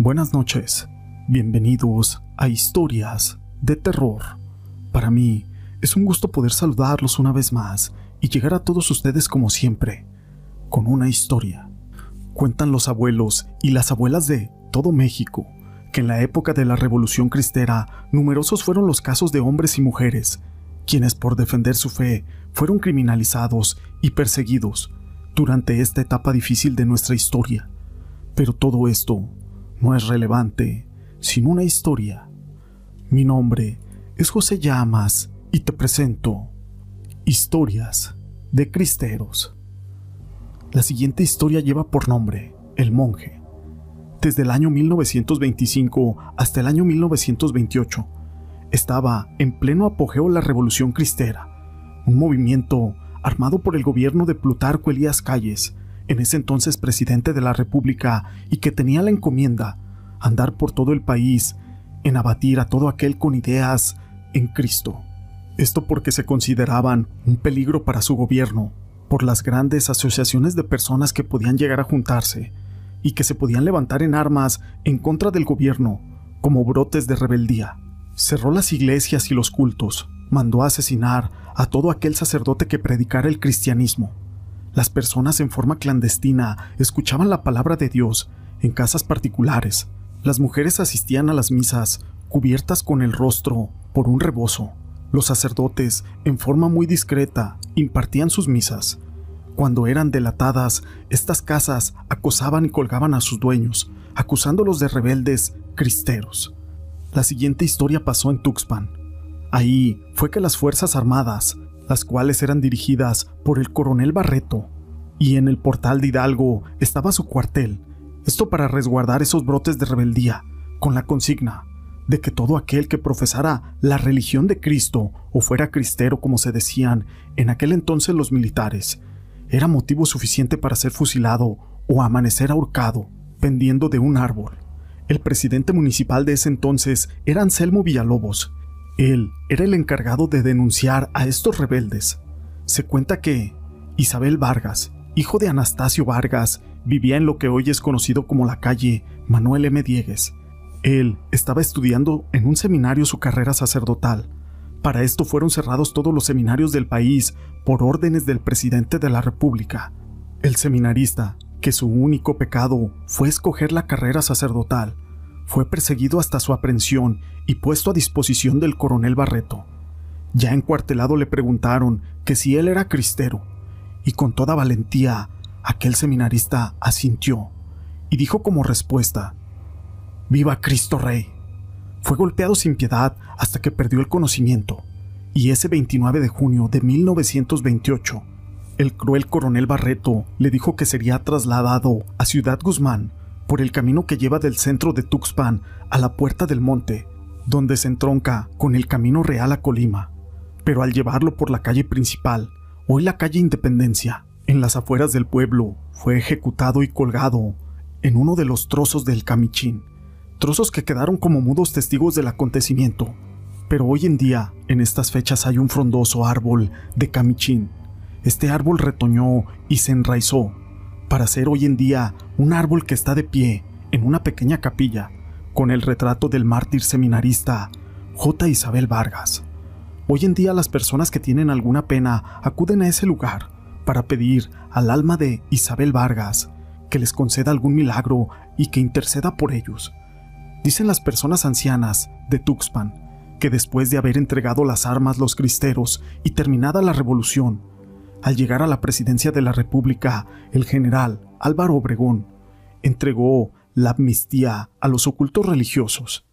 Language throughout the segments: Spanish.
Buenas noches, bienvenidos a Historias de Terror. Para mí es un gusto poder saludarlos una vez más y llegar a todos ustedes como siempre, con una historia. Cuentan los abuelos y las abuelas de todo México que en la época de la Revolución Cristera numerosos fueron los casos de hombres y mujeres, quienes por defender su fe fueron criminalizados y perseguidos durante esta etapa difícil de nuestra historia. Pero todo esto no es relevante sin una historia. Mi nombre es José Llamas y te presento Historias de Cristeros. La siguiente historia lleva por nombre El monje. Desde el año 1925 hasta el año 1928, estaba en pleno apogeo la Revolución Cristera, un movimiento armado por el gobierno de Plutarco Elías Calles, en ese entonces presidente de la República y que tenía la encomienda andar por todo el país en abatir a todo aquel con ideas en Cristo. Esto porque se consideraban un peligro para su gobierno, por las grandes asociaciones de personas que podían llegar a juntarse y que se podían levantar en armas en contra del gobierno, como brotes de rebeldía. Cerró las iglesias y los cultos, mandó a asesinar a todo aquel sacerdote que predicara el cristianismo, las personas en forma clandestina escuchaban la palabra de Dios en casas particulares. Las mujeres asistían a las misas cubiertas con el rostro por un rebozo. Los sacerdotes, en forma muy discreta, impartían sus misas. Cuando eran delatadas, estas casas acosaban y colgaban a sus dueños, acusándolos de rebeldes cristeros. La siguiente historia pasó en Tuxpan. Ahí fue que las Fuerzas Armadas las cuales eran dirigidas por el coronel Barreto, y en el portal de Hidalgo estaba su cuartel, esto para resguardar esos brotes de rebeldía, con la consigna de que todo aquel que profesara la religión de Cristo o fuera cristero como se decían en aquel entonces los militares, era motivo suficiente para ser fusilado o amanecer ahorcado, pendiendo de un árbol. El presidente municipal de ese entonces era Anselmo Villalobos, él era el encargado de denunciar a estos rebeldes. Se cuenta que Isabel Vargas, hijo de Anastasio Vargas, vivía en lo que hoy es conocido como la calle Manuel M. Diegues. Él estaba estudiando en un seminario su carrera sacerdotal. Para esto fueron cerrados todos los seminarios del país por órdenes del presidente de la República. El seminarista, que su único pecado fue escoger la carrera sacerdotal, fue perseguido hasta su aprehensión y puesto a disposición del coronel Barreto. Ya encuartelado le preguntaron que si él era cristero, y con toda valentía aquel seminarista asintió y dijo como respuesta, Viva Cristo Rey. Fue golpeado sin piedad hasta que perdió el conocimiento, y ese 29 de junio de 1928, el cruel coronel Barreto le dijo que sería trasladado a Ciudad Guzmán por el camino que lleva del centro de Tuxpan a la Puerta del Monte, donde se entronca con el camino real a Colima. Pero al llevarlo por la calle principal, hoy la calle Independencia, en las afueras del pueblo, fue ejecutado y colgado en uno de los trozos del Camichín, trozos que quedaron como mudos testigos del acontecimiento. Pero hoy en día, en estas fechas, hay un frondoso árbol de Camichín. Este árbol retoñó y se enraizó para ser hoy en día un árbol que está de pie en una pequeña capilla con el retrato del mártir seminarista J. Isabel Vargas. Hoy en día las personas que tienen alguna pena acuden a ese lugar para pedir al alma de Isabel Vargas que les conceda algún milagro y que interceda por ellos. Dicen las personas ancianas de Tuxpan que después de haber entregado las armas los cristeros y terminada la revolución, al llegar a la presidencia de la República, el general Álvaro Obregón entregó la amnistía a los ocultos religiosos.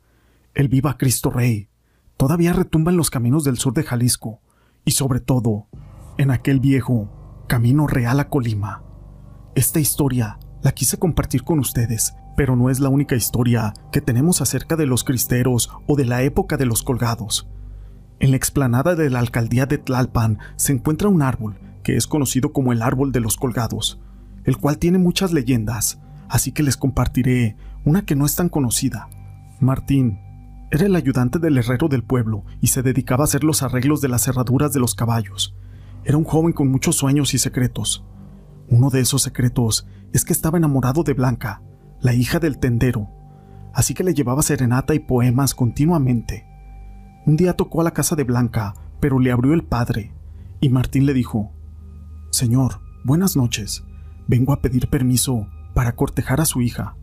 El viva Cristo Rey todavía retumba en los caminos del sur de Jalisco y sobre todo en aquel viejo camino real a Colima. Esta historia la quise compartir con ustedes, pero no es la única historia que tenemos acerca de los cristeros o de la época de los colgados. En la explanada de la alcaldía de Tlalpan se encuentra un árbol que es conocido como el árbol de los colgados, el cual tiene muchas leyendas, así que les compartiré una que no es tan conocida. Martín era el ayudante del herrero del pueblo y se dedicaba a hacer los arreglos de las cerraduras de los caballos. Era un joven con muchos sueños y secretos. Uno de esos secretos es que estaba enamorado de Blanca, la hija del tendero. así que le llevaba serenata y poemas continuamente. Un día tocó a la casa de Blanca, pero le abrió el padre, y Martín le dijo, Señor, buenas noches, vengo a pedir permiso para cortejar a su hija.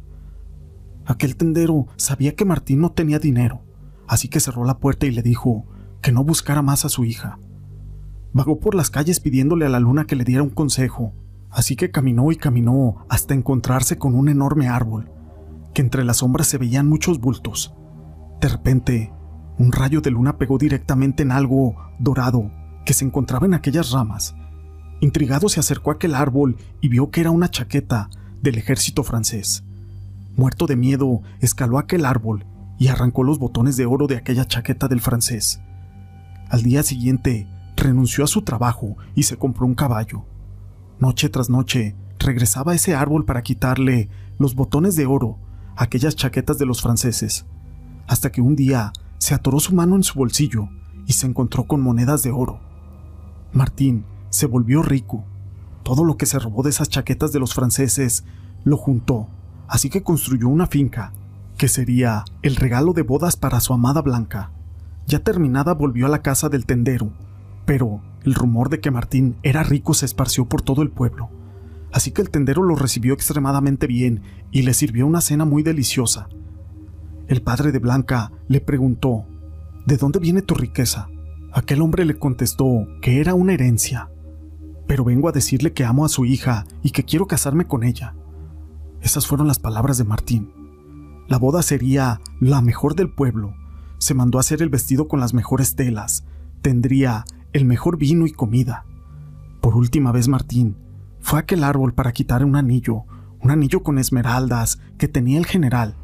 Aquel tendero sabía que Martín no tenía dinero, así que cerró la puerta y le dijo que no buscara más a su hija. Vagó por las calles pidiéndole a la luna que le diera un consejo, así que caminó y caminó hasta encontrarse con un enorme árbol, que entre las sombras se veían muchos bultos. De repente, un rayo de luna pegó directamente en algo dorado que se encontraba en aquellas ramas. Intrigado se acercó a aquel árbol y vio que era una chaqueta del ejército francés. Muerto de miedo, escaló aquel árbol y arrancó los botones de oro de aquella chaqueta del francés. Al día siguiente, renunció a su trabajo y se compró un caballo. Noche tras noche, regresaba a ese árbol para quitarle los botones de oro aquellas chaquetas de los franceses, hasta que un día se atoró su mano en su bolsillo y se encontró con monedas de oro. Martín se volvió rico. Todo lo que se robó de esas chaquetas de los franceses lo juntó así que construyó una finca, que sería el regalo de bodas para su amada Blanca. Ya terminada volvió a la casa del tendero, pero el rumor de que Martín era rico se esparció por todo el pueblo, así que el tendero lo recibió extremadamente bien y le sirvió una cena muy deliciosa. El padre de Blanca le preguntó, ¿De dónde viene tu riqueza? Aquel hombre le contestó que era una herencia, pero vengo a decirle que amo a su hija y que quiero casarme con ella. Esas fueron las palabras de Martín. La boda sería la mejor del pueblo. Se mandó a hacer el vestido con las mejores telas. Tendría el mejor vino y comida. Por última vez Martín fue a aquel árbol para quitar un anillo, un anillo con esmeraldas que tenía el general,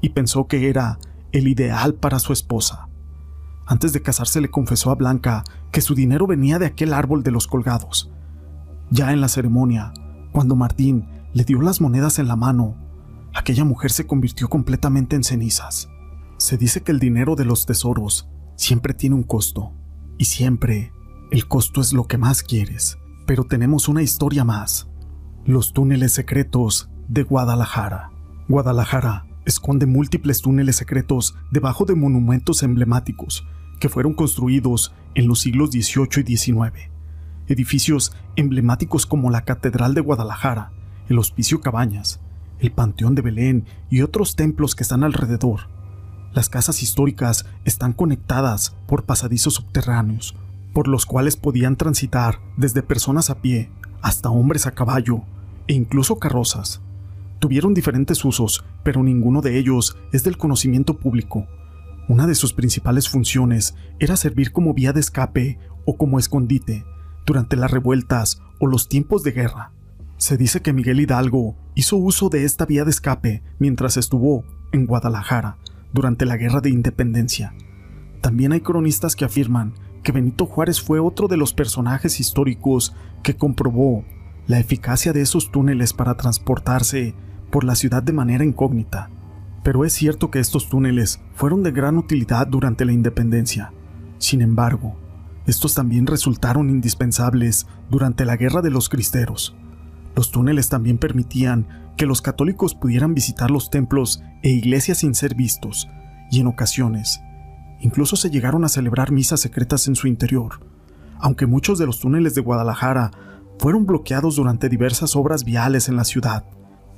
y pensó que era el ideal para su esposa. Antes de casarse le confesó a Blanca que su dinero venía de aquel árbol de los colgados. Ya en la ceremonia, cuando Martín le dio las monedas en la mano, aquella mujer se convirtió completamente en cenizas. Se dice que el dinero de los tesoros siempre tiene un costo, y siempre el costo es lo que más quieres. Pero tenemos una historia más. Los túneles secretos de Guadalajara. Guadalajara esconde múltiples túneles secretos debajo de monumentos emblemáticos que fueron construidos en los siglos XVIII y XIX. Edificios emblemáticos como la Catedral de Guadalajara, el Hospicio Cabañas, el Panteón de Belén y otros templos que están alrededor. Las casas históricas están conectadas por pasadizos subterráneos, por los cuales podían transitar desde personas a pie hasta hombres a caballo e incluso carrozas. Tuvieron diferentes usos, pero ninguno de ellos es del conocimiento público. Una de sus principales funciones era servir como vía de escape o como escondite durante las revueltas o los tiempos de guerra. Se dice que Miguel Hidalgo hizo uso de esta vía de escape mientras estuvo en Guadalajara durante la Guerra de Independencia. También hay cronistas que afirman que Benito Juárez fue otro de los personajes históricos que comprobó la eficacia de esos túneles para transportarse por la ciudad de manera incógnita. Pero es cierto que estos túneles fueron de gran utilidad durante la independencia. Sin embargo, estos también resultaron indispensables durante la Guerra de los Cristeros, los túneles también permitían que los católicos pudieran visitar los templos e iglesias sin ser vistos, y en ocasiones, incluso se llegaron a celebrar misas secretas en su interior, aunque muchos de los túneles de Guadalajara fueron bloqueados durante diversas obras viales en la ciudad,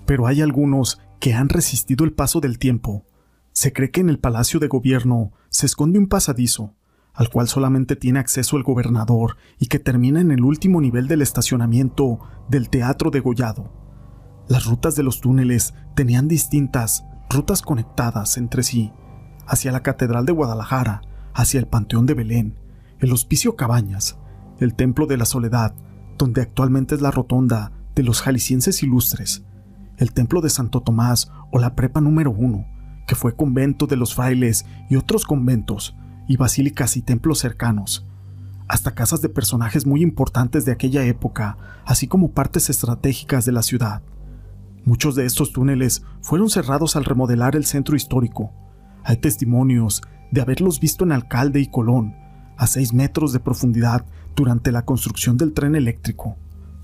pero hay algunos que han resistido el paso del tiempo. Se cree que en el Palacio de Gobierno se esconde un pasadizo, al cual solamente tiene acceso el gobernador y que termina en el último nivel del estacionamiento del Teatro de Gollado. Las rutas de los túneles tenían distintas rutas conectadas entre sí, hacia la Catedral de Guadalajara, hacia el Panteón de Belén, el Hospicio Cabañas, el Templo de la Soledad, donde actualmente es la rotonda de los jaliscienses ilustres, el Templo de Santo Tomás o la Prepa número uno, que fue convento de los frailes y otros conventos, y basílicas y templos cercanos, hasta casas de personajes muy importantes de aquella época, así como partes estratégicas de la ciudad. Muchos de estos túneles fueron cerrados al remodelar el centro histórico. Hay testimonios de haberlos visto en Alcalde y Colón, a 6 metros de profundidad durante la construcción del tren eléctrico.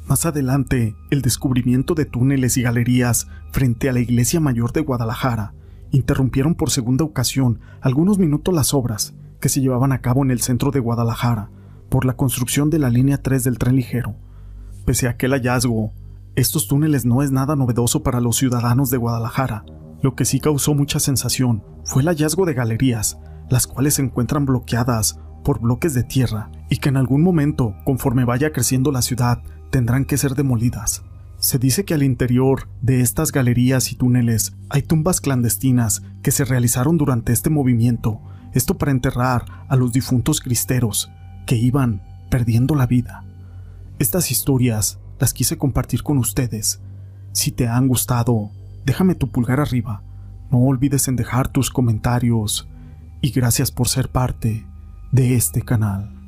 Más adelante, el descubrimiento de túneles y galerías frente a la Iglesia Mayor de Guadalajara interrumpieron por segunda ocasión algunos minutos las obras que se llevaban a cabo en el centro de Guadalajara por la construcción de la línea 3 del tren ligero. Pese a aquel hallazgo, estos túneles no es nada novedoso para los ciudadanos de Guadalajara. Lo que sí causó mucha sensación fue el hallazgo de galerías, las cuales se encuentran bloqueadas por bloques de tierra y que en algún momento, conforme vaya creciendo la ciudad, tendrán que ser demolidas. Se dice que al interior de estas galerías y túneles hay tumbas clandestinas que se realizaron durante este movimiento, esto para enterrar a los difuntos cristeros que iban perdiendo la vida. Estas historias las quise compartir con ustedes. Si te han gustado, déjame tu pulgar arriba. No olvides en dejar tus comentarios y gracias por ser parte de este canal.